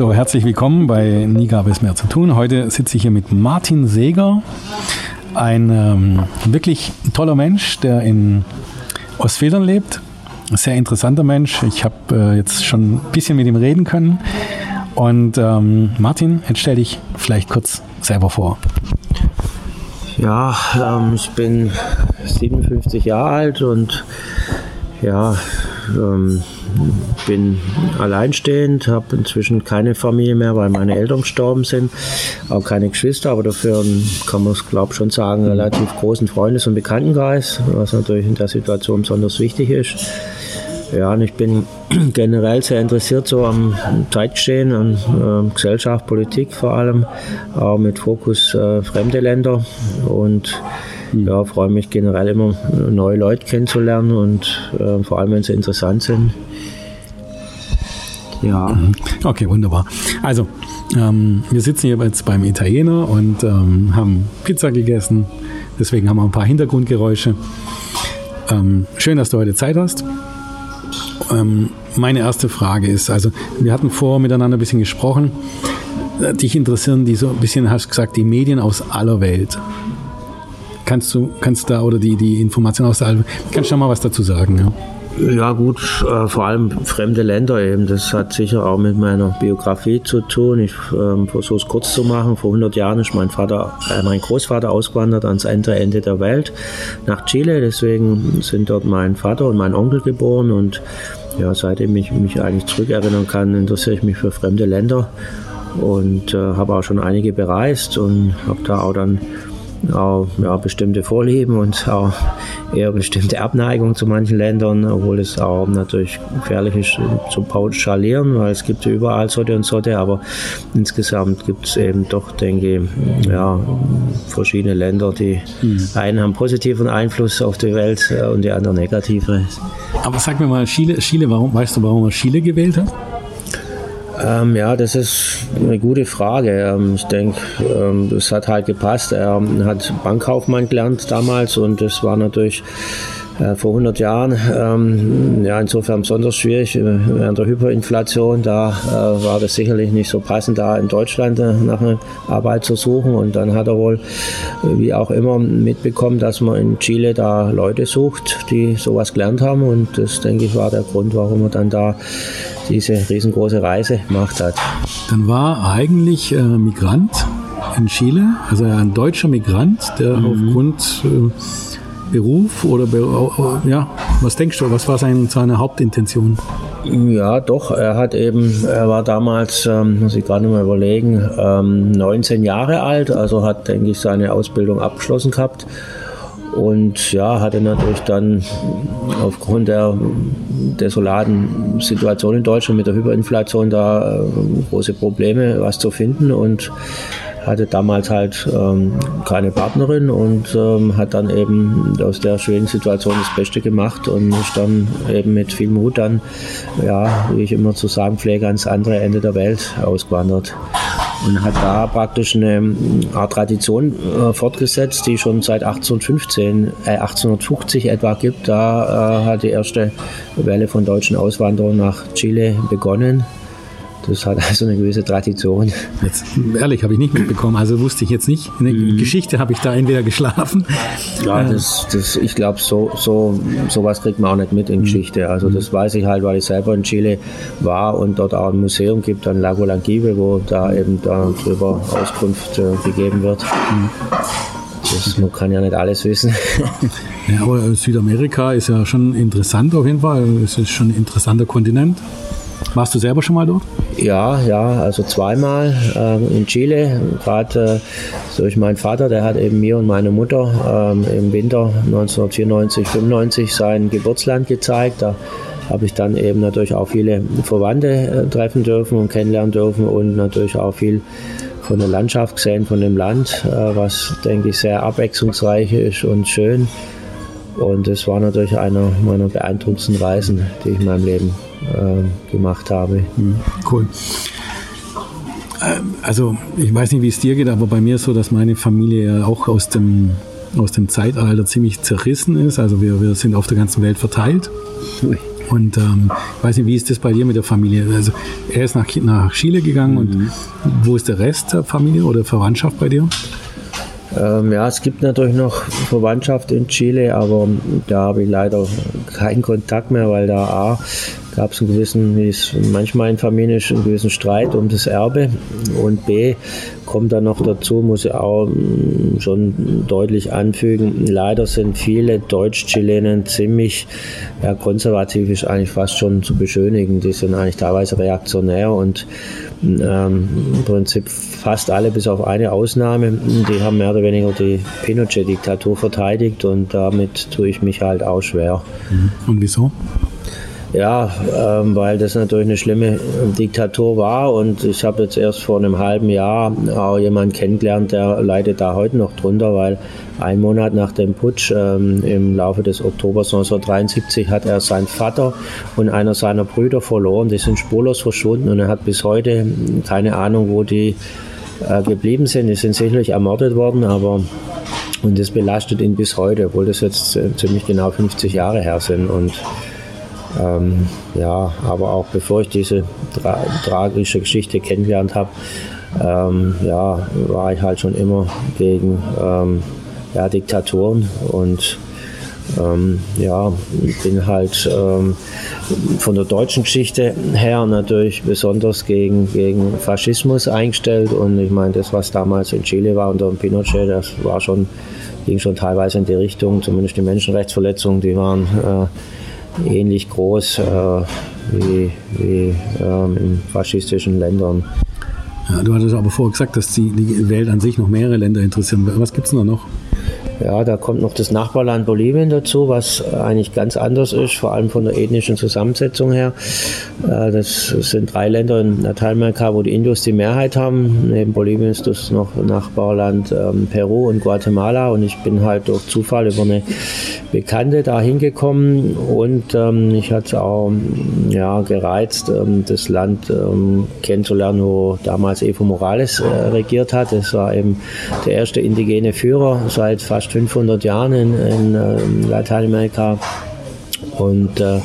So, herzlich willkommen bei Nie gab es mehr zu tun. Heute sitze ich hier mit Martin Seeger, ein ähm, wirklich toller Mensch, der in Ostfedern lebt. Sehr interessanter Mensch. Ich habe äh, jetzt schon ein bisschen mit ihm reden können. Und ähm, Martin, jetzt stell dich vielleicht kurz selber vor. Ja, ähm, ich bin 57 Jahre alt und ja, ähm, bin alleinstehend, habe inzwischen keine Familie mehr, weil meine Eltern gestorben sind, auch keine Geschwister, aber dafür kann man es, glaube ich, schon sagen, relativ großen Freundes- und Bekanntenkreis, was natürlich in der Situation besonders wichtig ist. Ja, und ich bin generell sehr interessiert so am Zeitgeschehen, an äh, Gesellschaft, Politik vor allem, auch mit Fokus äh, fremde Länder und ja, freue mich generell immer, neue Leute kennenzulernen und äh, vor allem, wenn sie interessant sind. Ja. Mhm. Okay, wunderbar. Also, ähm, wir sitzen hier jetzt beim Italiener und ähm, haben Pizza gegessen. Deswegen haben wir ein paar Hintergrundgeräusche. Ähm, schön, dass du heute Zeit hast. Ähm, meine erste Frage ist, also wir hatten vor miteinander ein bisschen gesprochen. Dich interessieren die so ein bisschen, hast gesagt, die Medien aus aller Welt. Kannst du, kannst da, oder die, die Information aus der aller Welt, kannst du da mal was dazu sagen? Ja? Ja gut, äh, vor allem fremde Länder eben. Das hat sicher auch mit meiner Biografie zu tun. Ich äh, versuche es kurz zu machen. Vor 100 Jahren ist mein Vater, äh, mein Großvater ausgewandert ans andere Ende der Welt nach Chile. Deswegen sind dort mein Vater und mein Onkel geboren und ja, seitdem ich mich eigentlich zurückerinnern kann, interessiere ich mich für fremde Länder und äh, habe auch schon einige bereist und habe da auch dann auch ja, bestimmte Vorlieben und auch eher bestimmte Abneigung zu manchen Ländern, obwohl es auch natürlich gefährlich ist zu pauschalieren, weil es gibt überall Sorte und Sorte, aber insgesamt gibt es eben doch, denke ich, ja, verschiedene Länder, die mhm. einen haben positiven Einfluss auf die Welt äh, und die anderen negative. Aber sag mir mal, Chile, Chile warum, weißt du, warum er Chile gewählt hat? Ähm, ja, das ist eine gute Frage. Ähm, ich denke, ähm, das hat halt gepasst. Er hat Bankkaufmann gelernt damals und das war natürlich äh, vor 100 Jahren. Ähm, ja, insofern besonders schwierig äh, während der Hyperinflation. Da äh, war das sicherlich nicht so passend, da in Deutschland äh, nach einer Arbeit zu suchen. Und dann hat er wohl, äh, wie auch immer, mitbekommen, dass man in Chile da Leute sucht, die sowas gelernt haben. Und das, denke ich, war der Grund, warum er dann da diese riesengroße Reise gemacht hat. Dann war eigentlich äh, Migrant in Chile, also ein deutscher Migrant, der mhm. aufgrund äh, Beruf oder ja, was denkst du, was war sein, seine Hauptintention? Ja, doch, er hat eben, er war damals, ähm, muss ich gerade mal überlegen, ähm, 19 Jahre alt, also hat, denke ich, seine Ausbildung abgeschlossen gehabt und ja, hatte natürlich dann aufgrund der desolaten Situation in Deutschland mit der Hyperinflation da äh, große Probleme, was zu finden. Und hatte damals halt ähm, keine Partnerin und ähm, hat dann eben aus der schwierigen Situation das Beste gemacht und ist dann eben mit viel Mut dann, ja, wie ich immer zu sagen pflege, ans andere Ende der Welt ausgewandert und hat da praktisch eine Art Tradition äh, fortgesetzt, die schon seit 1815, äh, 1850 etwa gibt. Da äh, hat die erste Welle von deutschen Auswanderern nach Chile begonnen. Das hat also eine gewisse Tradition. Jetzt, ehrlich, habe ich nicht mitbekommen, also wusste ich jetzt nicht. In der mhm. Geschichte habe ich da entweder geschlafen. Ja, äh, das, das, ich glaube, so, so sowas kriegt man auch nicht mit in mhm. Geschichte. Also mhm. das weiß ich halt, weil ich selber in Chile war und dort auch ein Museum gibt, an Lago Lanquive, wo da eben darüber Auskunft äh, gegeben wird. Mhm. Das, man kann ja nicht alles wissen. Ja, aber Südamerika ist ja schon interessant auf jeden Fall. Es ist schon ein interessanter Kontinent. Warst du selber schon mal dort? Ja, ja, also zweimal ähm, in Chile. Gerade äh, durch meinen Vater, der hat eben mir und meine Mutter ähm, im Winter 1994, 95 sein Geburtsland gezeigt. Da habe ich dann eben natürlich auch viele Verwandte äh, treffen dürfen und kennenlernen dürfen und natürlich auch viel von der Landschaft gesehen, von dem Land, äh, was denke ich sehr abwechslungsreich ist und schön. Und das war natürlich einer meiner beeindruckendsten Reisen, die ich in meinem Leben äh, gemacht habe. Mhm, cool. Ähm, also ich weiß nicht, wie es dir geht, aber bei mir ist so, dass meine Familie ja auch aus dem, aus dem Zeitalter ziemlich zerrissen ist. Also wir, wir sind auf der ganzen Welt verteilt. Und ähm, ich weiß nicht, wie ist das bei dir mit der Familie? Also er ist nach, nach Chile gegangen mhm. und wo ist der Rest der Familie oder Verwandtschaft bei dir? Ähm, ja, es gibt natürlich noch Verwandtschaft in Chile, aber da habe ich leider keinen Kontakt mehr, weil da A, gab es einen gewissen, wie es manchmal in Familien ist, einen gewissen Streit um das Erbe. Und B, kommt dann noch dazu, muss ich auch mm, schon deutlich anfügen, leider sind viele Deutsch-Chilenen ziemlich ja, konservativ, ist eigentlich fast schon zu beschönigen. Die sind eigentlich teilweise reaktionär und ähm, im Prinzip fast alle, bis auf eine Ausnahme, die haben mehr oder weniger die Pinochet-Diktatur verteidigt und damit tue ich mich halt auch schwer. Mhm. Und wieso? Ja, ähm, weil das natürlich eine schlimme Diktatur war und ich habe jetzt erst vor einem halben Jahr auch jemanden kennengelernt, der leidet da heute noch drunter, weil ein Monat nach dem Putsch ähm, im Laufe des Oktobers 1973 hat er seinen Vater und einer seiner Brüder verloren. Die sind spurlos verschwunden und er hat bis heute keine Ahnung, wo die äh, geblieben sind. Die sind sicherlich ermordet worden, aber und das belastet ihn bis heute, obwohl das jetzt äh, ziemlich genau 50 Jahre her sind und ähm, ja, aber auch bevor ich diese tra tragische Geschichte kennengelernt habe, ähm, ja, war ich halt schon immer gegen ähm, ja, Diktatoren und ähm, ja, bin halt ähm, von der deutschen Geschichte her natürlich besonders gegen, gegen Faschismus eingestellt und ich meine, das, was damals in Chile war unter Pinochet, das war schon, ging schon teilweise in die Richtung, zumindest die Menschenrechtsverletzungen, die waren äh, ähnlich groß äh, wie, wie ähm, in faschistischen Ländern. Ja, du hattest aber vorher gesagt, dass die, die Welt an sich noch mehrere Länder interessieren. Was gibt es da noch? Ja, da kommt noch das Nachbarland Bolivien dazu, was eigentlich ganz anders ist, vor allem von der ethnischen Zusammensetzung her. Äh, das sind drei Länder in Lateinamerika, wo die Indus die Mehrheit haben. Neben Bolivien ist das noch Nachbarland ähm, Peru und Guatemala und ich bin halt durch Zufall über eine Bekannte da hingekommen und ähm, ich hatte auch ja, gereizt, ähm, das Land ähm, kennenzulernen, wo damals Evo Morales äh, regiert hat. Das war eben der erste indigene Führer seit fast 500 Jahren in, in äh, Lateinamerika und äh,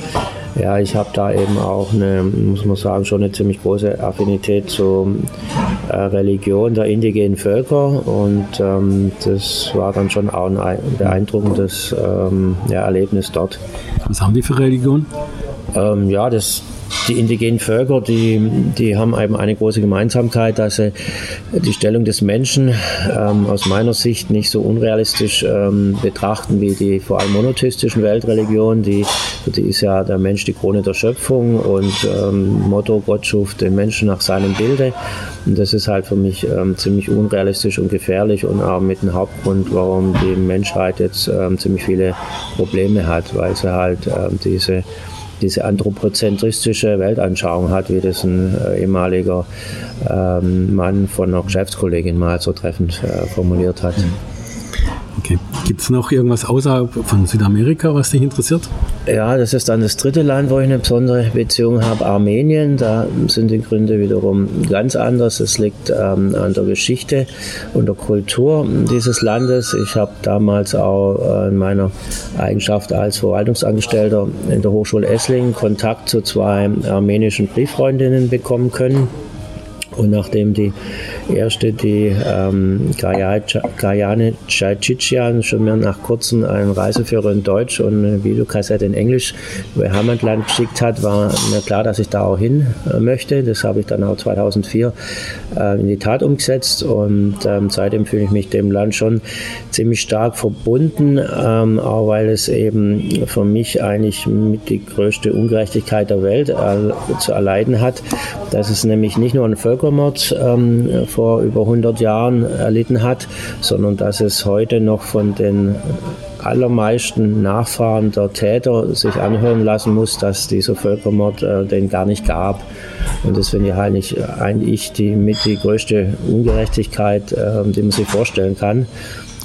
ja, ich habe da eben auch eine, muss man sagen, schon eine ziemlich große Affinität zur äh, Religion der indigenen Völker und ähm, das war dann schon auch ein beeindruckendes ähm, ja, Erlebnis dort. Was haben die für Religion? Ähm, ja, das die indigenen Völker, die, die haben eben eine große Gemeinsamkeit, dass sie die Stellung des Menschen ähm, aus meiner Sicht nicht so unrealistisch ähm, betrachten wie die vor allem monotheistischen Weltreligionen. Die, die ist ja der Mensch die Krone der Schöpfung und ähm, Motto, Gott schuf den Menschen nach seinem Bilde. Und das ist halt für mich ähm, ziemlich unrealistisch und gefährlich und auch mit dem Hauptgrund, warum die Menschheit jetzt ähm, ziemlich viele Probleme hat, weil sie halt ähm, diese diese anthropozentristische Weltanschauung hat, wie das ein äh, ehemaliger ähm, Mann von einer Geschäftskollegin mal so treffend äh, formuliert hat. Okay. Gibt es noch irgendwas außerhalb von Südamerika, was dich interessiert? Ja, das ist dann das dritte Land, wo ich eine besondere Beziehung habe, Armenien. Da sind die Gründe wiederum ganz anders. Es liegt ähm, an der Geschichte und der Kultur dieses Landes. Ich habe damals auch äh, in meiner Eigenschaft als Verwaltungsangestellter in der Hochschule Esslingen Kontakt zu zwei armenischen Brieffreundinnen bekommen können. Und nachdem die erste, die ähm, Gayane Chaychichian, schon mehr nach kurzem einen Reiseführer in Deutsch und eine Videokassette in Englisch über Heimatland geschickt hat, war mir klar, dass ich da auch hin äh, möchte. Das habe ich dann auch 2004 äh, in die Tat umgesetzt und ähm, seitdem fühle ich mich dem Land schon ziemlich stark verbunden, ähm, auch weil es eben für mich eigentlich mit die größte Ungerechtigkeit der Welt äh, zu erleiden hat. dass es nämlich nicht nur ein Völkermord ähm, vor über 100 Jahren erlitten hat, sondern dass es heute noch von den allermeisten Nachfahren der Täter sich anhören lassen muss, dass dieser Völkermord äh, den gar nicht gab. Und das finde ich eigentlich, eigentlich die, mit die größte Ungerechtigkeit, äh, die man sich vorstellen kann.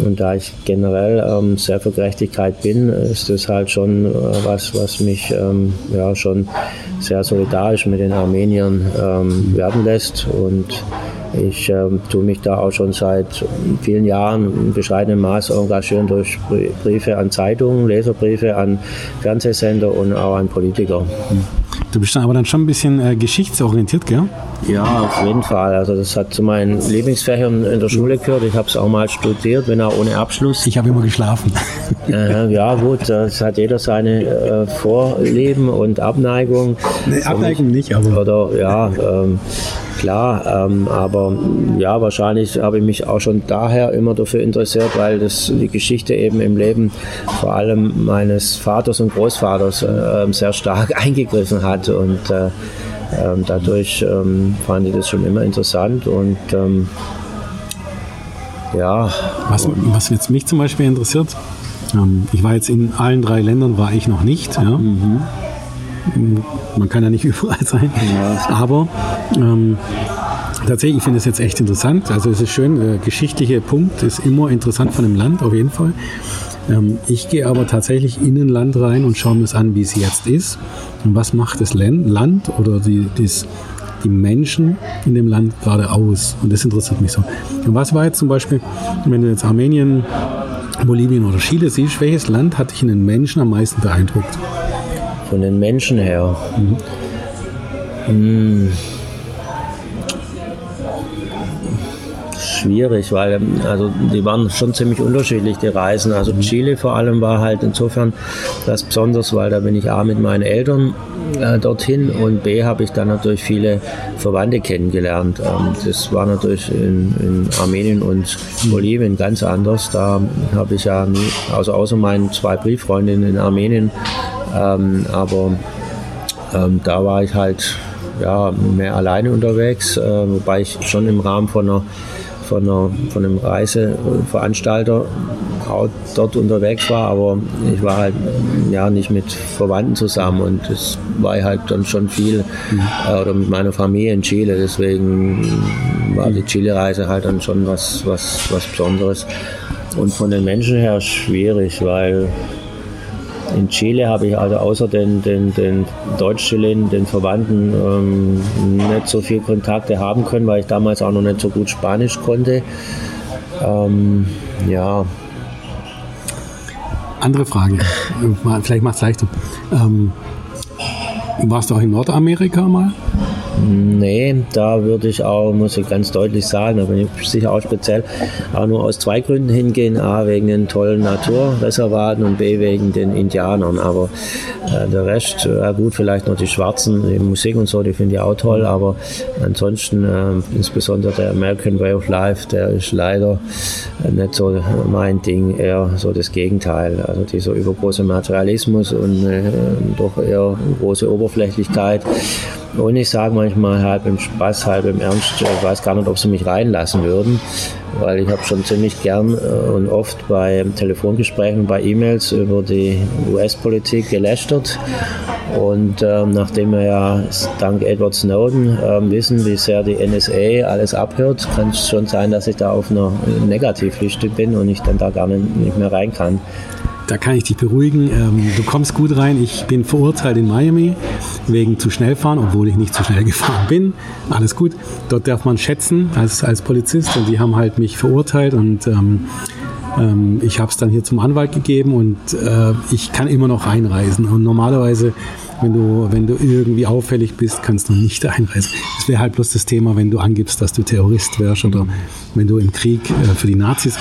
Und da ich generell ähm, sehr für Gerechtigkeit bin, ist das halt schon äh, was, was mich ähm, ja schon sehr solidarisch mit den Armeniern ähm, werden lässt. Und ich ähm, tue mich da auch schon seit vielen Jahren in bescheidenem Maß engagieren durch Briefe an Zeitungen, Leserbriefe an Fernsehsender und auch an Politiker. Du bist dann aber dann schon ein bisschen äh, geschichtsorientiert, gell? Ja, auf jeden Fall. Also das hat zu meinen Lieblingsfächern in der Schule gehört. Ich habe es auch mal studiert, wenn auch ohne Abschluss. Ich habe immer geschlafen. Äh, ja gut, das hat jeder seine äh, Vorlieben und Abneigung. Nee, Abneigung nicht, aber... Oder ja, ähm, klar, ähm, aber ja, wahrscheinlich habe ich mich auch schon daher immer dafür interessiert, weil das die Geschichte eben im Leben vor allem meines Vaters und Großvaters äh, sehr stark eingegriffen hat und äh, ähm, dadurch ähm, fand ich das schon immer interessant und ähm, ja. Was, was jetzt mich zum Beispiel interessiert, ich war jetzt in allen drei Ländern, war ich noch nicht. Ja? Mhm. Man kann ja nicht überall sein. Ja. Aber ähm, tatsächlich, ich finde es jetzt echt interessant. Also es ist schön, der geschichtliche Punkt ist immer interessant von dem Land, auf jeden Fall. Ähm, ich gehe aber tatsächlich in ein Land rein und schaue mir es an, wie es jetzt ist. Und was macht das Land oder die, das, die Menschen in dem Land gerade aus? Und das interessiert mich so. Und was war jetzt zum Beispiel, wenn du jetzt Armenien, Bolivien oder Chile siehst, welches Land hat dich in den Menschen am meisten beeindruckt? von den Menschen her. Mhm. Hm. Schwierig, weil also die waren schon ziemlich unterschiedlich, die Reisen. Also Chile vor allem war halt insofern das Besonderes, weil da bin ich A mit meinen Eltern äh, dorthin und B habe ich dann natürlich viele Verwandte kennengelernt. Ähm, das war natürlich in, in, Armenien und Bolivien ganz anders. Da habe ich ja nie, also außer meinen zwei Brieffreundinnen in Armenien ähm, aber ähm, da war ich halt ja, mehr alleine unterwegs, äh, wobei ich schon im Rahmen von, einer, von, einer, von einem Reiseveranstalter auch dort unterwegs war, aber ich war halt ja nicht mit Verwandten zusammen und das war halt dann schon viel äh, oder mit meiner Familie in Chile, deswegen war die Chile-Reise halt dann schon was, was, was Besonderes. Und von den Menschen her schwierig, weil in Chile habe ich also außer den, den, den Deutsch-Chilen, den Verwandten, ähm, nicht so viel Kontakte haben können, weil ich damals auch noch nicht so gut Spanisch konnte. Ähm, ja. Andere Frage, vielleicht macht es leichter. Ähm, warst du auch in Nordamerika mal? Nee, da würde ich auch, muss ich ganz deutlich sagen, da bin ich sicher auch speziell, auch nur aus zwei Gründen hingehen. A, wegen den tollen Naturreservaten und B, wegen den Indianern. Aber äh, der Rest, ja gut, vielleicht noch die Schwarzen, die Musik und so, die finde ich auch toll. Aber ansonsten, äh, insbesondere der American Way of Life, der ist leider nicht so mein Ding, eher so das Gegenteil. Also dieser übergroße Materialismus und äh, doch eher große Oberflächlichkeit. Und ich sage manchmal halb im Spaß, halb im Ernst, ich weiß gar nicht, ob sie mich reinlassen würden, weil ich habe schon ziemlich gern äh, und oft bei Telefongesprächen, bei E-Mails über die US-Politik gelästert. Und ähm, nachdem wir ja dank Edward Snowden ähm, wissen, wie sehr die NSA alles abhört, kann es schon sein, dass ich da auf einer Negativliste bin und ich dann da gar nicht, nicht mehr rein kann da kann ich dich beruhigen. Ähm, du kommst gut rein. Ich bin verurteilt in Miami wegen zu schnell fahren, obwohl ich nicht zu schnell gefahren bin. Alles gut. Dort darf man schätzen als, als Polizist und die haben halt mich verurteilt und ähm, ähm, ich habe es dann hier zum Anwalt gegeben und äh, ich kann immer noch einreisen. Und normalerweise, wenn du, wenn du irgendwie auffällig bist, kannst du nicht einreisen. Das wäre halt bloß das Thema, wenn du angibst, dass du Terrorist wärst oder wenn du im Krieg äh, für die Nazis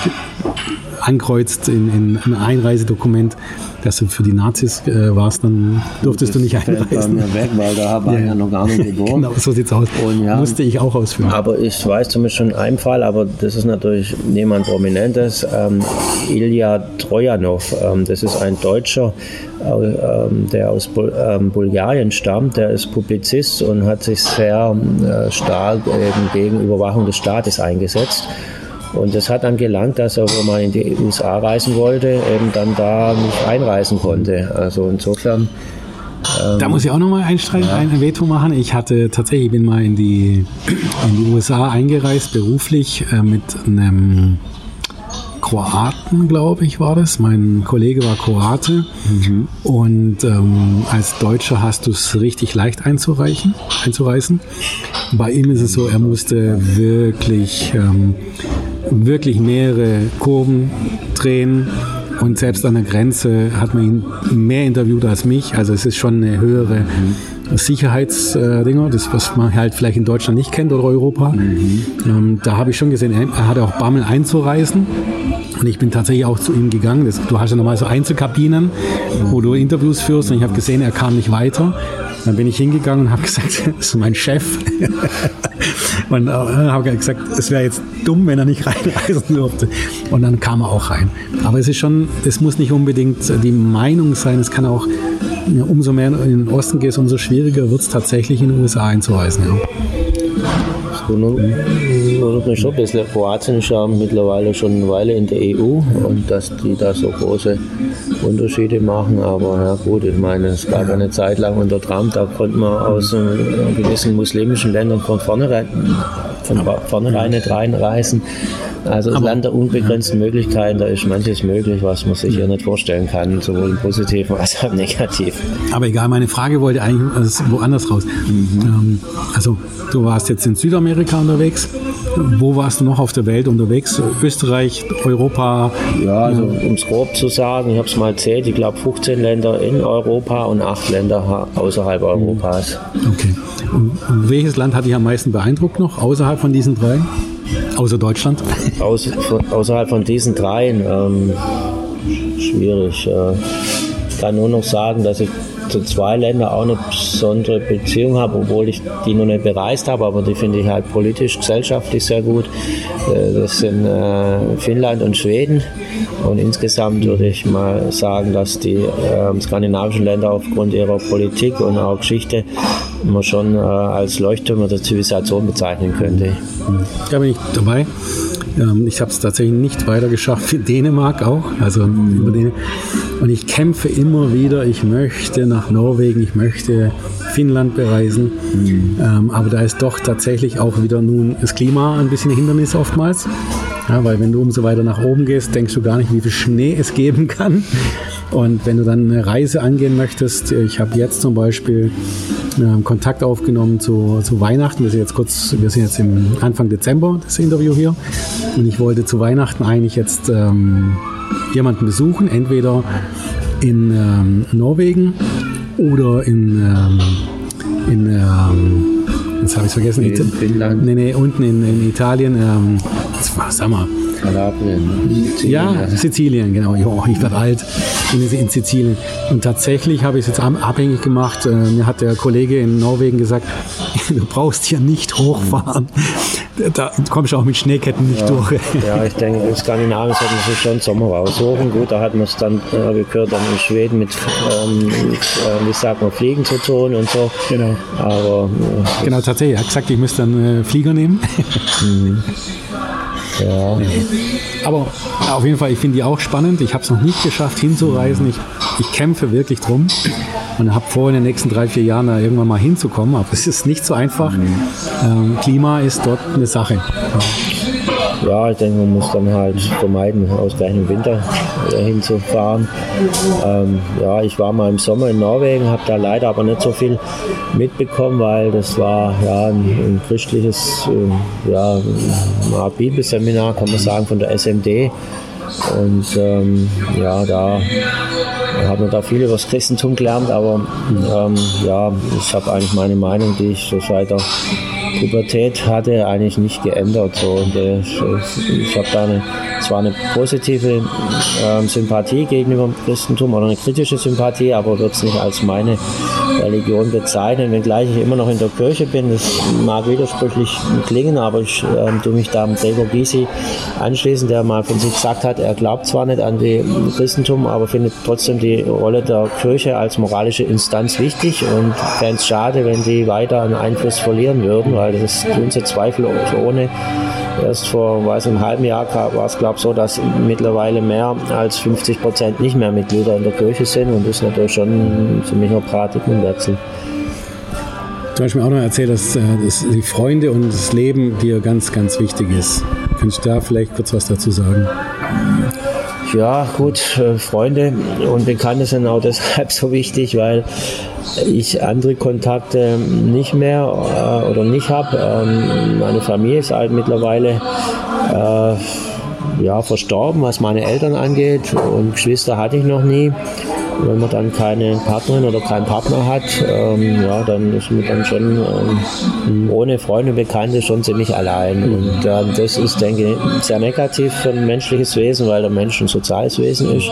ankreuzt in, in einem Einreisedokument, dass du für die Nazis äh, warst, dann durftest du nicht einreisen. Mir weg, weil da war ja, ja noch gar nicht geboren. genau, so sieht's aus. Und ja, Musste ich auch ausführen. Aber ich weiß zumindest schon einen Fall, aber das ist natürlich niemand Prominentes. Ähm, Ilya Trojanov, ähm, das ist ein Deutscher, ähm, der aus Bul ähm, Bulgarien stammt, der ist Publizist und hat sich sehr äh, stark eben gegen Überwachung des Staates eingesetzt. Und das hat dann gelangt, dass er, wo man in die USA reisen wollte, eben dann da nicht einreisen konnte. Also insofern. Ähm, da muss ich auch nochmal einstreiten, ja. ein Veto machen. Ich hatte tatsächlich, bin mal in die, in die USA eingereist, beruflich, äh, mit einem Kroaten, glaube ich, war das. Mein Kollege war Kroate. Mhm. Und ähm, als Deutscher hast du es richtig leicht einzureichen, einzureißen. Bei ihm ist es so, er musste wirklich, ähm, wirklich mehrere Kurven drehen. Und selbst an der Grenze hat man ihn mehr interviewt als mich. Also es ist schon eine höhere. Sicherheitsdinger, das was man halt vielleicht in Deutschland nicht kennt oder Europa. Mhm. Ähm, da habe ich schon gesehen, er hatte auch Bammel einzureisen. Und ich bin tatsächlich auch zu ihm gegangen. Das, du hast ja normal so Einzelkabinen, wo du Interviews führst. Und ich habe gesehen, er kam nicht weiter. Dann bin ich hingegangen und habe gesagt, das ist mein Chef. Und äh, habe gesagt, es wäre jetzt dumm, wenn er nicht reinreisen durfte. Und dann kam er auch rein. Aber es ist schon, es muss nicht unbedingt die Meinung sein. Es kann auch, umso mehr in den Osten gehst, umso schwieriger wird es tatsächlich in den USA einzureisen. Ja wundert mich schon ein bisschen. Kroatien ist ja mittlerweile schon eine Weile in der EU und dass die da so große Unterschiede machen. Aber ja gut, ich meine, es gab eine Zeit lang unter Trump, da konnte man aus gewissen muslimischen Ländern von vornherein, von vornherein nicht reinreisen. Also das Land der unbegrenzten Möglichkeiten, da ist manches möglich, was man sich hier nicht vorstellen kann, sowohl im Positiven als auch im Negativen. Aber egal, meine Frage wollte eigentlich woanders raus. Mhm. Also du warst jetzt in Südamerika unterwegs. Wo warst du noch auf der Welt unterwegs? Österreich, Europa? Ja, also um es grob zu sagen, ich habe es mal erzählt, ich glaube 15 Länder in Europa und 8 Länder außerhalb Europas. Okay. Und welches Land hat dich am meisten beeindruckt noch, außerhalb von diesen drei? Außer Deutschland? Aus, von, außerhalb von diesen dreien ähm, schwierig. Äh, ich kann nur noch sagen, dass ich zu zwei Ländern auch eine besondere Beziehung habe, obwohl ich die noch nicht bereist habe, aber die finde ich halt politisch, gesellschaftlich sehr gut. Äh, das sind äh, Finnland und Schweden. Und insgesamt würde ich mal sagen, dass die äh, skandinavischen Länder aufgrund ihrer Politik und auch Geschichte man schon als Leuchttürme der Zivilisation bezeichnen könnte. Da bin ich dabei. Ähm, ich habe es tatsächlich nicht weiter geschafft für Dänemark auch. Also über den, und ich kämpfe immer wieder, ich möchte nach Norwegen, ich möchte Finnland bereisen. Mhm. Ähm, aber da ist doch tatsächlich auch wieder nun das Klima ein bisschen ein Hindernis oftmals. Ja, weil wenn du umso weiter nach oben gehst, denkst du gar nicht, wie viel Schnee es geben kann. Und wenn du dann eine Reise angehen möchtest, ich habe jetzt zum Beispiel äh, Kontakt aufgenommen zu, zu Weihnachten. Wir sind jetzt kurz, wir sind jetzt im Anfang Dezember, das Interview hier. Und ich wollte zu Weihnachten eigentlich jetzt ähm, jemanden besuchen, entweder in ähm, Norwegen oder in, ähm, in ähm, jetzt habe ich vergessen, in Finnland. Nee, nee, unten in, in Italien, ähm, sag mal, Kalabrien. Sizilien. Ja, Sizilien, genau. Oh, ich werde alt in, in Sizilien. Und tatsächlich habe ich es jetzt abhängig gemacht. Äh, mir hat der Kollege in Norwegen gesagt, du brauchst hier nicht hochfahren. Da kommst du auch mit Schneeketten nicht ja, durch. ja, ich denke, in Skandinavien sollte man sich schon Sommer aussuchen. Gut, da hat man es dann, äh, habe ich gehört, dann in Schweden mit, ähm, mit äh, wie sagt man, Fliegen zu tun und so. Genau. Aber, äh, genau, tatsächlich. Er hat gesagt, ich müsste dann äh, Flieger nehmen. Mhm. Ja. Nee. Aber auf jeden Fall, ich finde die auch spannend. Ich habe es noch nicht geschafft, hinzureisen. Ich, ich kämpfe wirklich drum und habe vor, in den nächsten drei, vier Jahren da irgendwann mal hinzukommen. Aber es ist nicht so einfach. Mhm. Ähm, Klima ist dort eine Sache. Ja. Ja, ich denke, man muss dann halt vermeiden, ausgerechnet im Winter äh, hinzufahren. Ähm, ja, ich war mal im Sommer in Norwegen, habe da leider aber nicht so viel mitbekommen, weil das war ja ein, ein christliches äh, ja, Bibelseminar, kann man sagen, von der SMD. Und ähm, ja, da hat man da viel über das Christentum gelernt, aber ähm, ja, ich habe eigentlich meine Meinung, die ich so seit der Pubertät hatte, eigentlich nicht geändert. So. Und, äh, ich habe da eine, zwar eine positive äh, Sympathie gegenüber dem Christentum oder eine kritische Sympathie, aber würde es nicht als meine Religion bezeichnen, wenngleich ich immer noch in der Kirche bin. Das mag widersprüchlich klingen, aber ich äh, tue mich da mit Gregor Gysi anschließen, der mal von sich gesagt hat, er glaubt zwar nicht an die Christentum, aber findet trotzdem die Rolle der Kirche als moralische Instanz wichtig und fände es schade, wenn die weiter an Einfluss verlieren würden, weil das tun sie zweifelsohne erst vor weiß, einem halben Jahr war es, glaube ich, so, dass mittlerweile mehr als 50 Prozent nicht mehr Mitglieder in der Kirche sind und das ist natürlich schon für mich ein Paradigmenwechsel. Du hast mir auch noch erzählt, dass, äh, dass die Freunde und das Leben dir ganz, ganz wichtig ist. Kannst du da vielleicht kurz was dazu sagen? Ja, gut, äh, Freunde und Bekannte sind auch deshalb so wichtig, weil ich andere Kontakte nicht mehr äh, oder nicht habe. Ähm, meine Familie ist halt mittlerweile äh, ja, verstorben, was meine Eltern angeht und Geschwister hatte ich noch nie wenn man dann keine Partnerin oder keinen Partner hat, ähm, ja, dann ist man dann schon ähm, ohne Freunde und Bekannte schon ziemlich allein. Und ähm, das ist, denke ich, sehr negativ für ein menschliches Wesen, weil der Mensch ein soziales Wesen ist.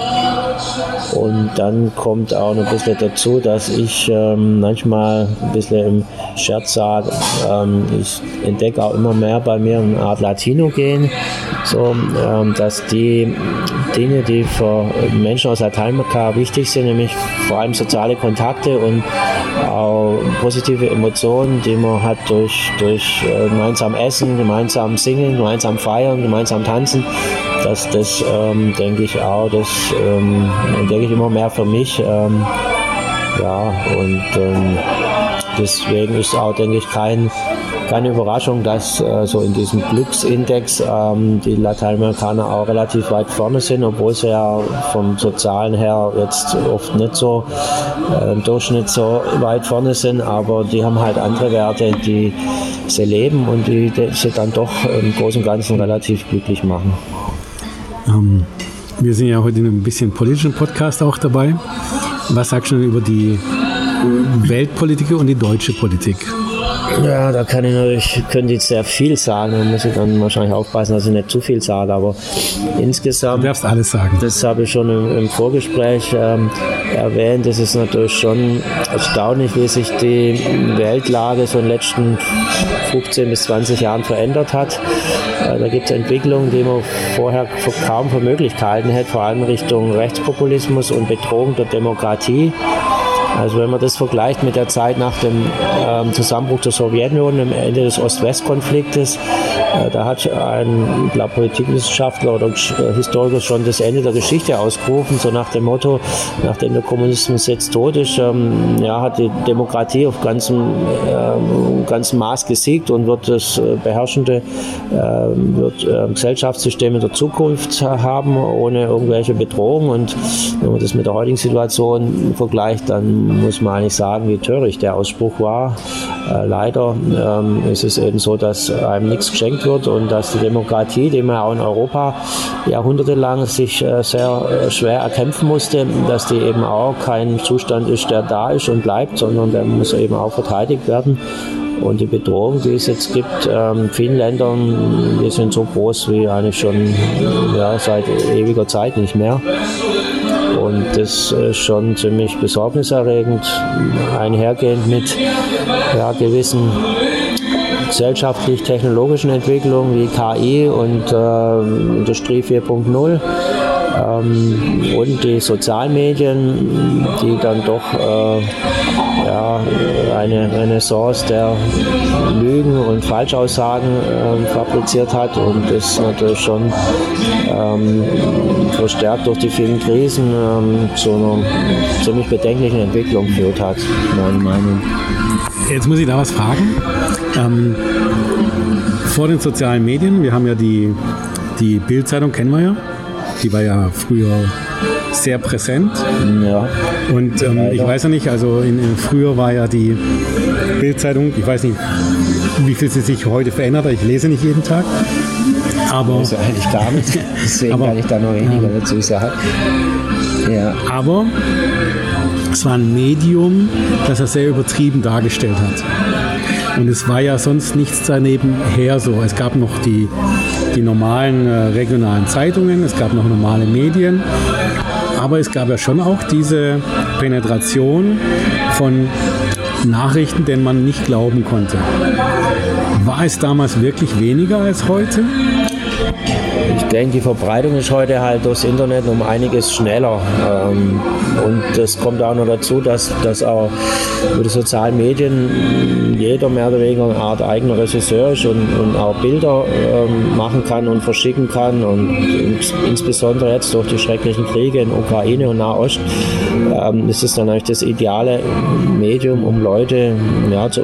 Und dann kommt auch noch ein bisschen dazu, dass ich ähm, manchmal ein bisschen im Scherz sage, ähm, ich entdecke auch immer mehr bei mir eine Art Latino-Gen, so, ähm, dass die Dinge, die für Menschen aus Lateinamerika wichtig sind, nämlich vor allem soziale Kontakte und auch positive Emotionen, die man hat durch, durch äh, gemeinsam Essen, gemeinsam Singen, gemeinsam Feiern, gemeinsam Tanzen, dass das, ähm, denke ich auch, das ähm, denke ich immer mehr für mich. Ähm, ja, und ähm, deswegen ist auch, denke ich, kein, keine Überraschung, dass äh, so in diesem Glücksindex ähm, die Lateinamerikaner auch relativ weit vorne sind, obwohl sie ja vom Sozialen her jetzt oft nicht so äh, im Durchschnitt so weit vorne sind, aber die haben halt andere Werte, die sie leben und die, die sie dann doch im Großen und Ganzen relativ glücklich machen. Ähm, wir sind ja heute in einem bisschen politischen Podcast auch dabei. Was sagst du denn über die Weltpolitik und die deutsche Politik? Ja, da kann ich natürlich, könnte ich sehr viel sagen. Da muss ich dann wahrscheinlich aufpassen, dass ich nicht zu viel sage. Aber insgesamt. Du darfst alles sagen. Das habe ich schon im, im Vorgespräch ähm, erwähnt. Das ist natürlich schon erstaunlich, wie sich die Weltlage so in den letzten 15 bis 20 Jahren verändert hat. Äh, da gibt es Entwicklungen, die man vorher kaum für möglich gehalten hätte, vor allem Richtung Rechtspopulismus und Bedrohung der Demokratie. Also wenn man das vergleicht mit der Zeit nach dem ähm, Zusammenbruch der Sowjetunion, am Ende des Ost-West-Konfliktes, äh, da hat ein glaub, Politikwissenschaftler oder äh, Historiker schon das Ende der Geschichte ausgerufen, so nach dem Motto, nachdem der Kommunismus jetzt tot ist, ähm, ja, hat die Demokratie auf ganzem, äh, ganzem Maß gesiegt und wird das äh, beherrschende ähm, wird, äh, Gesellschaftssystem in der Zukunft haben, ohne irgendwelche Bedrohungen. Und wenn man das mit der heutigen Situation vergleicht, dann muss man eigentlich sagen, wie töricht der Ausspruch war. Äh, leider ähm, ist es eben so, dass einem nichts geschenkt wird und dass die Demokratie, die man auch in Europa jahrhundertelang sich äh, sehr äh, schwer erkämpfen musste, dass die eben auch kein Zustand ist, der da ist und bleibt, sondern der muss eben auch verteidigt werden. Und die Bedrohung, die es jetzt gibt, ähm, vielen Ländern, die sind so groß wie eigentlich schon ja, seit ewiger Zeit nicht mehr. Und das ist schon ziemlich besorgniserregend, einhergehend mit ja, gewissen gesellschaftlich-technologischen Entwicklungen wie KI und äh, Industrie 4.0 ähm, und die Sozialmedien, die dann doch äh, ja, eine Renaissance der Lügen und Falschaussagen äh, fabriziert hat und das natürlich schon ähm, verstärkt durch die vielen Krisen ähm, zu einer ziemlich bedenklichen Entwicklung geführt hat, meine Meinung. Jetzt muss ich da was fragen. Ähm, vor den sozialen Medien, wir haben ja die, die Bildzeitung, kennen wir ja. Die war ja früher sehr präsent. Ja. Und ähm, ich weiß ja nicht, also in, in, früher war ja die Bildzeitung, ich weiß nicht, wie viel sie sich heute verändert hat, ich lese nicht jeden Tag. Aber. Also eigentlich gar nicht. Deswegen aber, kann ich da noch weniger ja. dazu sagen. Ja. Aber es war ein Medium, das er sehr übertrieben dargestellt hat. Und es war ja sonst nichts daneben her so. Es gab noch die, die normalen äh, regionalen Zeitungen, es gab noch normale Medien, aber es gab ja schon auch diese Penetration von Nachrichten, denen man nicht glauben konnte. War es damals wirklich weniger als heute? Denke, die Verbreitung ist heute halt durchs Internet um einiges schneller. Ähm, und das kommt auch noch dazu, dass, dass auch über die sozialen Medien jeder mehr oder weniger eine Art eigener Regisseur ist und, und auch Bilder ähm, machen kann und verschicken kann. Und insbesondere jetzt durch die schrecklichen Kriege in Ukraine und Nahost ähm, ist es dann eigentlich das ideale Medium, um Leute ja, zu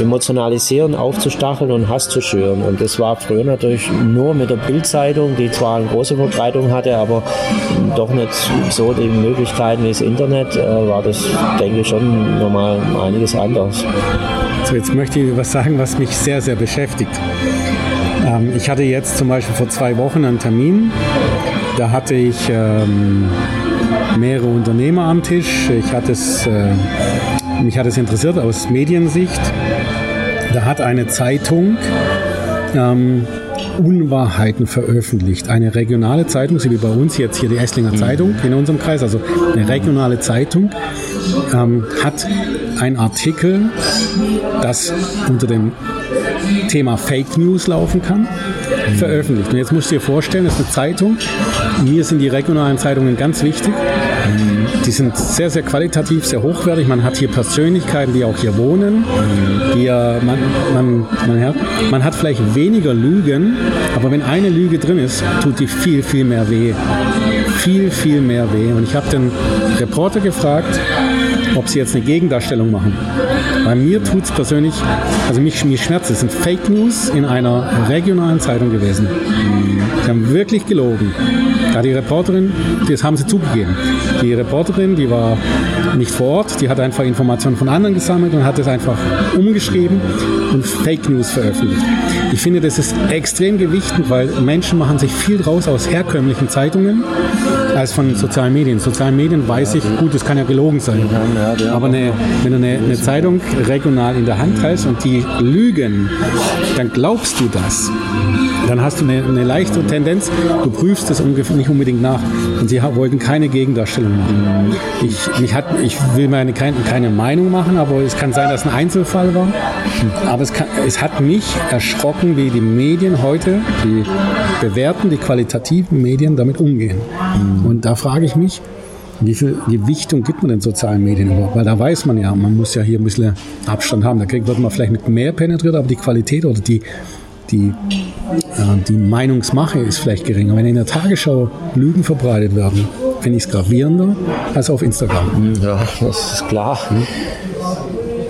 emotionalisieren, aufzustacheln und Hass zu schüren. Und das war früher natürlich nur mit der Bildzeitung, die zwar eine große Verbreitung hatte, aber doch nicht so die Möglichkeiten wie das Internet, äh, war das, denke ich, schon nochmal einiges anders. So, jetzt möchte ich was sagen, was mich sehr, sehr beschäftigt. Ähm, ich hatte jetzt zum Beispiel vor zwei Wochen einen Termin. Da hatte ich ähm, mehrere Unternehmer am Tisch. Ich hatte es, äh, mich hat es interessiert aus Mediensicht. Da hat eine Zeitung ähm, Unwahrheiten veröffentlicht. Eine regionale Zeitung, so wie bei uns jetzt hier die Esslinger mhm. Zeitung in unserem Kreis, also eine regionale Zeitung, ähm, hat ein Artikel, das unter dem Thema Fake News laufen kann, veröffentlicht. Und jetzt musst du dir vorstellen, das ist eine Zeitung. Mir sind die regionalen Zeitungen ganz wichtig. Die sind sehr, sehr qualitativ, sehr hochwertig. Man hat hier Persönlichkeiten, die auch hier wohnen. Die, man, man, man, hat, man hat vielleicht weniger Lügen, aber wenn eine Lüge drin ist, tut die viel, viel mehr weh. Viel, viel mehr weh. Und ich habe den Reporter gefragt, ob sie jetzt eine Gegendarstellung machen. Bei mir tut es persönlich, also mich, mich schmerzt es, sind Fake News in einer regionalen Zeitung gewesen. Sie haben wirklich gelogen. Da die Reporterin, das haben sie zugegeben. Die Reporterin, die war nicht vor Ort, die hat einfach Informationen von anderen gesammelt und hat es einfach umgeschrieben und Fake News veröffentlicht. Ich finde, das ist extrem gewichtend, weil Menschen machen sich viel draus aus herkömmlichen Zeitungen als von sozialen Medien. Sozialen Medien weiß ich, gut, das kann ja gelogen sein. Aber eine, wenn du eine, eine Zeitung regional in der Hand hältst und die lügen, dann glaubst du das. Dann hast du eine, eine leichte Tendenz, du prüfst es nicht unbedingt nach. Und sie wollten keine Gegendarstellung machen. Ich, mich hat, ich will meine keine, keine Meinung machen, aber es kann sein, dass ein Einzelfall war. Aber es, kann, es hat mich erschrocken, wie die Medien heute, die bewerten, die qualitativen Medien damit umgehen. Und da frage ich mich, wie viel Gewichtung gibt man den sozialen Medien überhaupt? Weil da weiß man ja, man muss ja hier ein bisschen Abstand haben. Da wird man vielleicht mit mehr penetriert, aber die Qualität oder die, die, äh, die Meinungsmache ist vielleicht geringer. Wenn in der Tagesschau Lügen verbreitet werden, finde ich es gravierender als auf Instagram. Ja, das ist klar.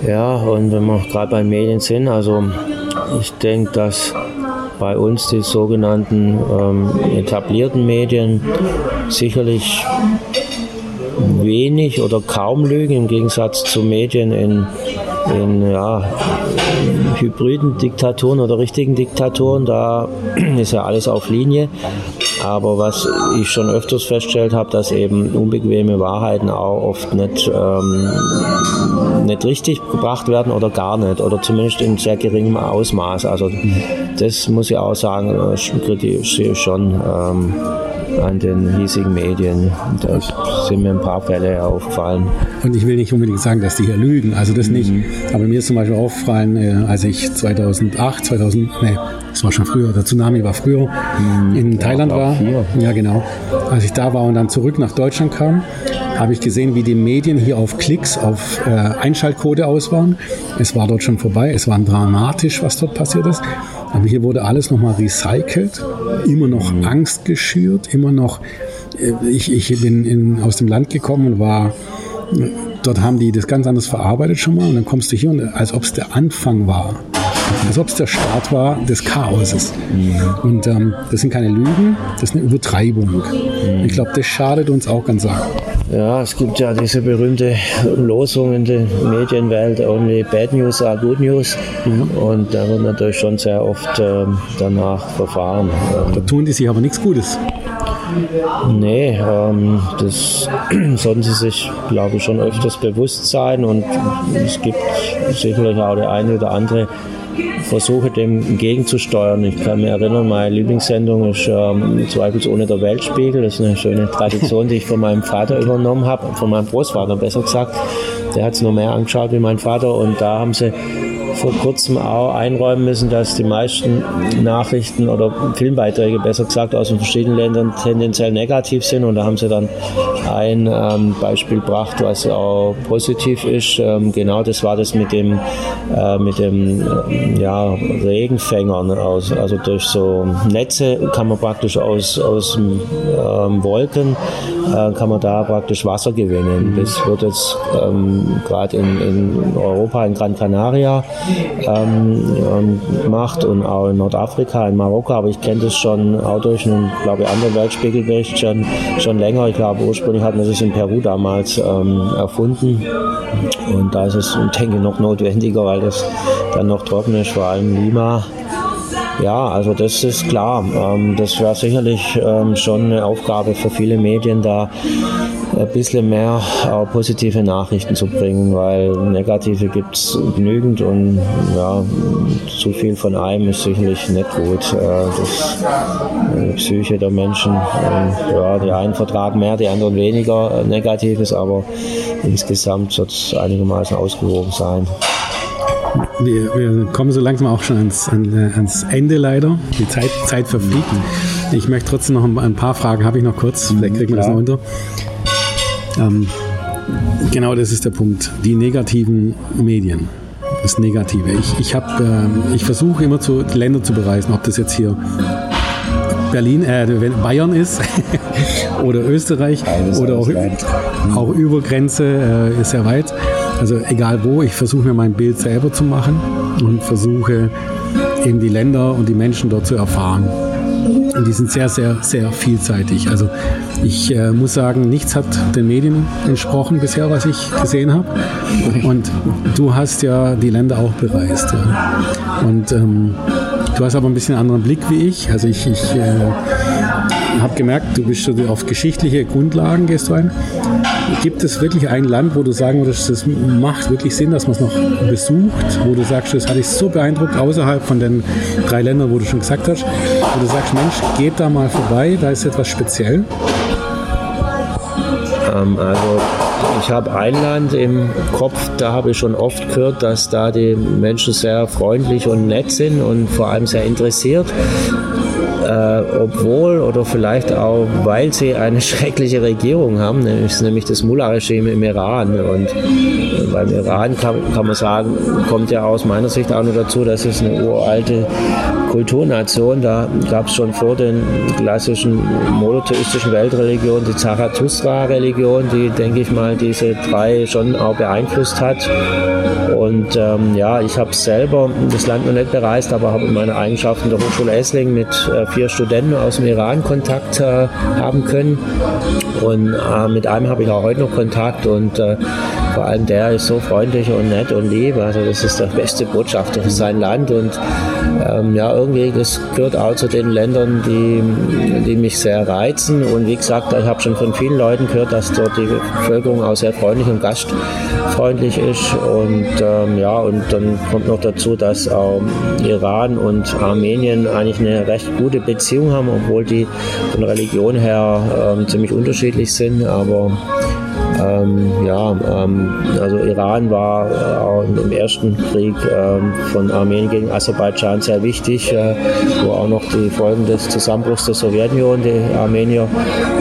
Ja, und wenn wir gerade bei Medien sind, also ich denke, dass bei uns die sogenannten ähm, etablierten Medien sicherlich wenig oder kaum lügen im Gegensatz zu Medien in, in ja, hybriden Diktaturen oder richtigen Diktaturen. Da ist ja alles auf Linie. Aber was ich schon öfters festgestellt habe, dass eben unbequeme Wahrheiten auch oft nicht, ähm, nicht richtig gebracht werden oder gar nicht oder zumindest in sehr geringem Ausmaß. Also das muss ich auch sagen, äh, kritisiere schon. Ähm, an den hiesigen Medien. Da sind mir ein paar Fälle aufgefallen. Und ich will nicht unbedingt sagen, dass die hier lügen, also das nicht. Mhm. Aber mir ist zum Beispiel aufgefallen, äh, als ich 2008, 2000, nee, das war schon früher, der Tsunami war früher, mhm. in Thailand war. Hier. Ja, genau. Als ich da war und dann zurück nach Deutschland kam, habe ich gesehen, wie die Medien hier auf Klicks, auf äh, Einschaltquote aus waren. Es war dort schon vorbei, es war dramatisch, was dort passiert ist. Aber hier wurde alles nochmal recycelt, immer noch mhm. Angst geschürt, immer noch. Äh, ich, ich bin in, aus dem Land gekommen und war. Dort haben die das ganz anders verarbeitet schon mal und dann kommst du hier und als ob es der Anfang war als ob es der Start war des Chaoses. Mhm. Und ähm, das sind keine Lügen, das ist eine Übertreibung. Mhm. Ich glaube, das schadet uns auch ganz arg. Ja, es gibt ja diese berühmte Losung in der Medienwelt, only bad news are good news. Mhm. Und da wird natürlich schon sehr oft ähm, danach verfahren. Da tun die sich aber nichts Gutes. Nee, ähm, das sollten sie sich, glaube ich, schon öfters bewusst sein. Und es gibt sicherlich auch der eine oder andere versuche dem entgegenzusteuern. Ich kann mich erinnern, meine Lieblingssendung ist ähm, Zweifelsohne der Weltspiegel. Das ist eine schöne Tradition, die ich von meinem Vater übernommen habe, von meinem Großvater besser gesagt. Der hat es noch mehr angeschaut wie mein Vater und da haben sie vor kurzem auch einräumen müssen, dass die meisten Nachrichten oder Filmbeiträge, besser gesagt, aus den verschiedenen Ländern tendenziell negativ sind. Und da haben sie dann ein ähm, Beispiel gebracht, was auch positiv ist. Ähm, genau das war das mit dem, äh, mit dem äh, ja, Regenfängern. Aus, also durch so Netze kann man praktisch aus, aus ähm, Wolken, äh, kann man da praktisch Wasser gewinnen. Das wird jetzt ähm, gerade in, in Europa, in Gran Canaria ähm, gemacht und auch in Nordafrika, in Marokko, aber ich kenne das schon auch durch einen, glaube ich, anderen Weltspiegelbericht schon, schon länger. Ich glaube, ursprünglich hat man das in Peru damals ähm, erfunden und da ist es, denke ich, noch notwendiger, weil das dann noch trocken ist, vor allem Lima. Ja, also das ist klar. Ähm, das wäre sicherlich ähm, schon eine Aufgabe für viele Medien, da ein bisschen mehr auch positive Nachrichten zu bringen, weil negative gibt es genügend und ja, zu viel von einem ist sicherlich nicht gut. Äh, das, die Psyche der Menschen, ja, die einen vertragen mehr, die anderen weniger Negatives, aber insgesamt wird es einigermaßen ausgewogen sein. Wir, wir, kommen so langsam auch schon ans, ans Ende leider. Die Zeit, Zeit verfliegt. Ich möchte trotzdem noch ein, paar Fragen, habe ich noch kurz, vielleicht kriegen wir das noch unter. Ähm, genau das ist der Punkt. Die negativen Medien. Das Negative. Ich, ich, ähm, ich versuche immer zu, Länder zu bereisen, ob das jetzt hier Berlin, äh, Bayern ist oder Österreich Alles oder auch, auch über Grenze äh, ist sehr weit. Also egal wo, ich versuche mir mein Bild selber zu machen und versuche eben die Länder und die Menschen dort zu erfahren. Und die sind sehr, sehr, sehr vielseitig. Also ich äh, muss sagen, nichts hat den Medien entsprochen bisher, was ich gesehen habe. Und du hast ja die Länder auch bereist. Ja. Und ähm, du hast aber ein bisschen anderen Blick wie ich. Also ich, ich äh, habe gemerkt, du bist so auf geschichtliche Grundlagen gehst du ein. Gibt es wirklich ein Land, wo du sagen würdest, das macht wirklich Sinn, dass man es noch besucht, wo du sagst, das hatte ich so beeindruckt, außerhalb von den drei Ländern, wo du schon gesagt hast, wo du sagst, Mensch, geht da mal vorbei, da ist etwas speziell? Ähm, also ich habe ein Land im Kopf, da habe ich schon oft gehört, dass da die Menschen sehr freundlich und nett sind und vor allem sehr interessiert äh, obwohl oder vielleicht auch, weil sie eine schreckliche Regierung haben, nämlich, nämlich das Mullah-Regime im Iran. Und äh, beim Iran kann, kann man sagen, kommt ja aus meiner Sicht auch noch dazu, dass es eine uralte Kulturnation. Da gab es schon vor den klassischen monotheistischen Weltreligionen die Zarathustra-Religion, die, denke ich mal, diese drei schon auch beeinflusst hat. Und ähm, ja, ich habe selber das Land noch nicht bereist, aber habe in meiner Eigenschaften der Hochschule Esslingen mit äh, vier Studenten aus dem Iran Kontakt äh, haben können. Und äh, mit einem habe ich auch heute noch Kontakt und äh, vor allem der ist so freundlich und nett und lieb. Also das ist der beste Botschafter für sein Land und ähm, ja, irgendwie das gehört auch zu den Ländern, die, die mich sehr reizen. Und wie gesagt, ich habe schon von vielen Leuten gehört, dass dort die Bevölkerung auch sehr freundlich und gastfreundlich ist. Und ähm, ja, und dann kommt noch dazu, dass auch Iran und Armenien eigentlich eine recht gute Beziehung haben, obwohl die von Religion her ähm, ziemlich unterschiedlich sind. Aber ähm, ja, ähm, also Iran war äh, auch im ersten Krieg ähm, von Armenien gegen Aserbaidschan sehr wichtig, äh, wo auch noch die Folgen des Zusammenbruchs der Sowjetunion die Armenier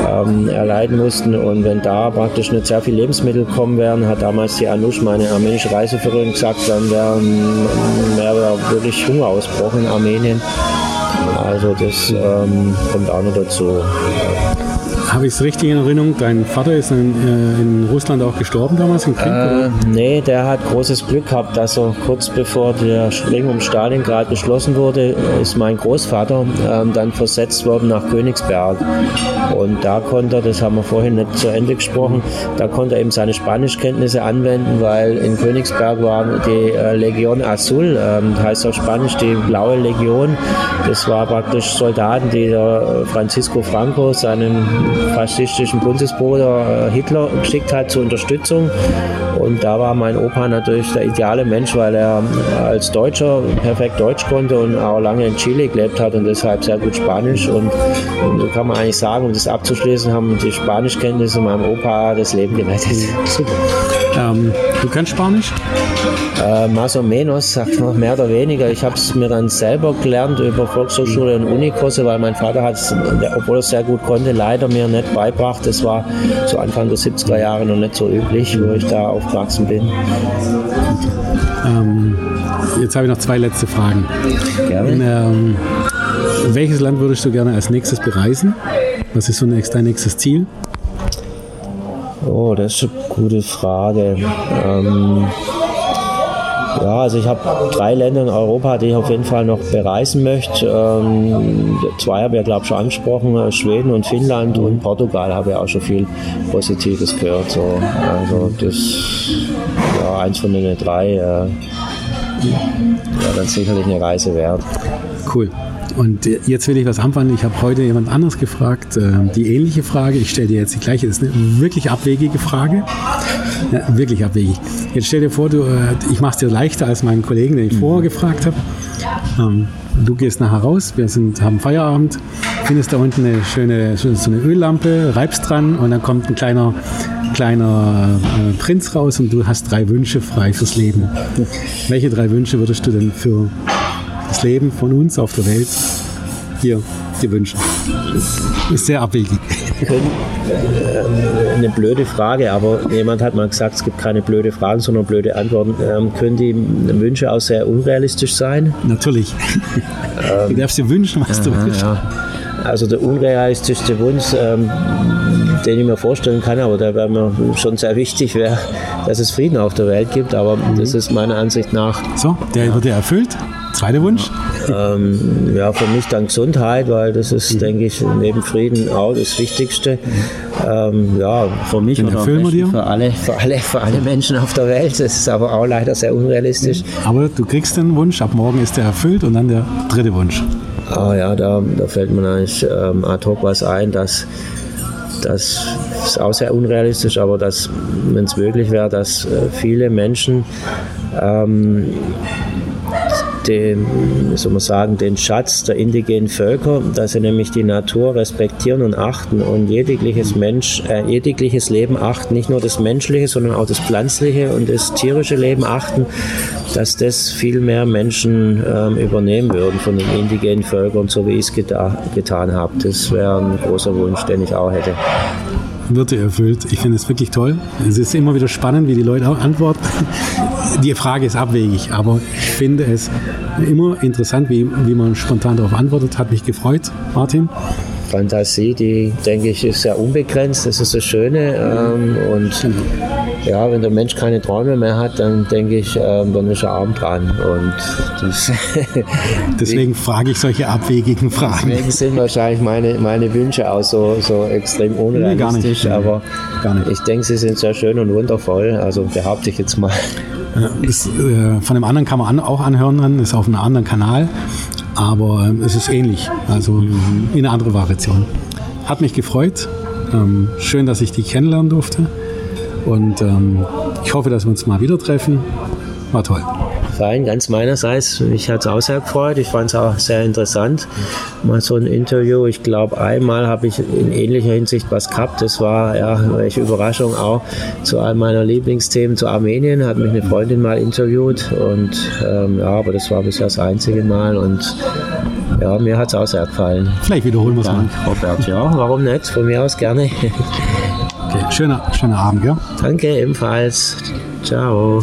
ähm, erleiden mussten. Und wenn da praktisch nicht sehr viel Lebensmittel kommen wären, hat damals die Anush, meine armenische Reiseführerin, gesagt, dann wäre wirklich Hunger ausbrochen in Armenien. Also das ähm, kommt auch noch dazu. Habe ich es richtig in Erinnerung? Dein Vater ist in, äh, in Russland auch gestorben damals im Krieg? Äh, nee, der hat großes Glück gehabt, dass er kurz bevor der Ring um Stalingrad beschlossen wurde, ist mein Großvater äh, dann versetzt worden nach Königsberg. Und da konnte er, das haben wir vorhin nicht zu Ende gesprochen, da konnte er eben seine Spanischkenntnisse anwenden, weil in Königsberg war die äh, Legion Azul, ähm, heißt auf Spanisch die blaue Legion. Das war praktisch Soldaten, die der Francisco Franco, seinen faschistischen Bundesbruder äh, Hitler geschickt hat zur Unterstützung. Und da war mein Opa natürlich der ideale Mensch, weil er als Deutscher perfekt Deutsch konnte und auch lange in Chile gelebt hat und deshalb sehr gut Spanisch. Und, und so kann man eigentlich sagen, um das abzuschließen, haben die Spanischkenntnisse meinem Opa das Leben gerettet. Super. Ähm, du kannst Spanisch? Äh, más o menos, sagt man, mehr oder weniger. Ich habe es mir dann selber gelernt über Volkshochschule und Unikurse, weil mein Vater hat es, obwohl er es sehr gut konnte, leider mir nicht beibracht. Das war so Anfang der 70er Jahre noch nicht so üblich, wo ich da aufgewachsen bin. Ähm, jetzt habe ich noch zwei letzte Fragen. Gerne. In, ähm, welches Land würdest du gerne als nächstes bereisen? Was ist so dein nächstes Ziel? Oh, das ist eine gute Frage. Ähm, ja, also ich habe drei Länder in Europa, die ich auf jeden Fall noch bereisen möchte. Ähm, zwei habe ich glaube ich, schon angesprochen, äh, Schweden und Finnland und Portugal habe ich auch schon viel Positives gehört. So. Also das ja, eins von den drei äh, ja, dann sicherlich eine Reise wert. Cool. Und jetzt will ich was anfangen. Ich habe heute jemand anderes gefragt, äh, die ähnliche Frage. Ich stelle dir jetzt die gleiche. Das ist eine wirklich abwegige Frage. Ja, wirklich abwegig. Jetzt stell dir vor, du, äh, ich mache es dir leichter als meinen Kollegen, den ich vorher gefragt habe. Ähm, du gehst nachher raus, wir sind, haben Feierabend, findest da unten eine schöne so eine Öllampe, reibst dran und dann kommt ein kleiner, kleiner äh, Prinz raus und du hast drei Wünsche frei fürs Leben. Welche drei Wünsche würdest du denn für das Leben von uns auf der Welt hier dir wünschen? Ist sehr abwegig. Eine blöde Frage, aber jemand hat mal gesagt, es gibt keine blöde Fragen, sondern blöde Antworten. Ähm, können die Wünsche auch sehr unrealistisch sein? Natürlich. du darfst dir wünschen, was du willst. Ja. Also der unrealistischste Wunsch, ähm, den ich mir vorstellen kann, aber der wäre mir schon sehr wichtig, wäre, dass es Frieden auf der Welt gibt. Aber mhm. das ist meiner Ansicht nach. So, der ja. wird ja erfüllt. Zweiter Wunsch? Ähm, ja, für mich dann Gesundheit, weil das ist, mhm. denke ich, neben Frieden auch das Wichtigste. Ähm, ja, für mich oder für alle, für, alle, für alle Menschen auf der Welt. Das ist aber auch leider sehr unrealistisch. Aber du kriegst den Wunsch, ab morgen ist der erfüllt und dann der dritte Wunsch. Ah ja, da, da fällt mir eigentlich ähm, ad hoc was ein, dass das ist auch sehr unrealistisch, aber wenn es möglich wäre, dass äh, viele Menschen ähm, den, soll man sagen, den Schatz der indigenen Völker, dass sie nämlich die Natur respektieren und achten und jegliches Mensch, äh, jegliches Leben achten, nicht nur das menschliche, sondern auch das pflanzliche und das tierische Leben achten, dass das viel mehr Menschen ähm, übernehmen würden von den indigenen Völkern, so wie ich es geta getan habe. Das wäre ein großer Wunsch, den ich auch hätte wird erfüllt. Ich finde es wirklich toll. Es ist immer wieder spannend, wie die Leute antworten. Die Frage ist abwegig, aber ich finde es immer interessant, wie, wie man spontan darauf antwortet. Hat mich gefreut, Martin. Fantasie, die denke ich ist sehr unbegrenzt, das ist das Schöne. Ähm, und genau. Ja, wenn der Mensch keine Träume mehr hat, dann denke ich, ähm, dann ist er arm dran. Und deswegen frage ich solche abwegigen Fragen. Deswegen sind wahrscheinlich meine, meine Wünsche auch so, so extrem unrealistisch, nee, aber gar nicht. ich denke, sie sind sehr schön und wundervoll. Also behaupte ich jetzt mal. Ist, äh, von dem anderen kann man an, auch anhören, dann ist auf einem anderen Kanal aber ähm, es ist ähnlich, also in eine andere Variation. Hat mich gefreut. Ähm, schön, dass ich die kennenlernen durfte. Und ähm, ich hoffe, dass wir uns mal wieder treffen. War toll fein, ganz meinerseits. Mich hat es auch sehr gefreut. Ich fand es auch sehr interessant. Mal so ein Interview. Ich glaube, einmal habe ich in ähnlicher Hinsicht was gehabt. Das war, ja, welche Überraschung auch zu einem meiner Lieblingsthemen zu Armenien. Hat mich eine Freundin mal interviewt. Und ähm, ja, aber das war bisher das einzige Mal. Und ja, mir hat es auch sehr gefallen. Vielleicht wiederholen wir es mal. Robert, ja, warum nicht? Von mir aus gerne. Okay, schöner, schöner Abend, ja? Danke, ebenfalls. Ciao.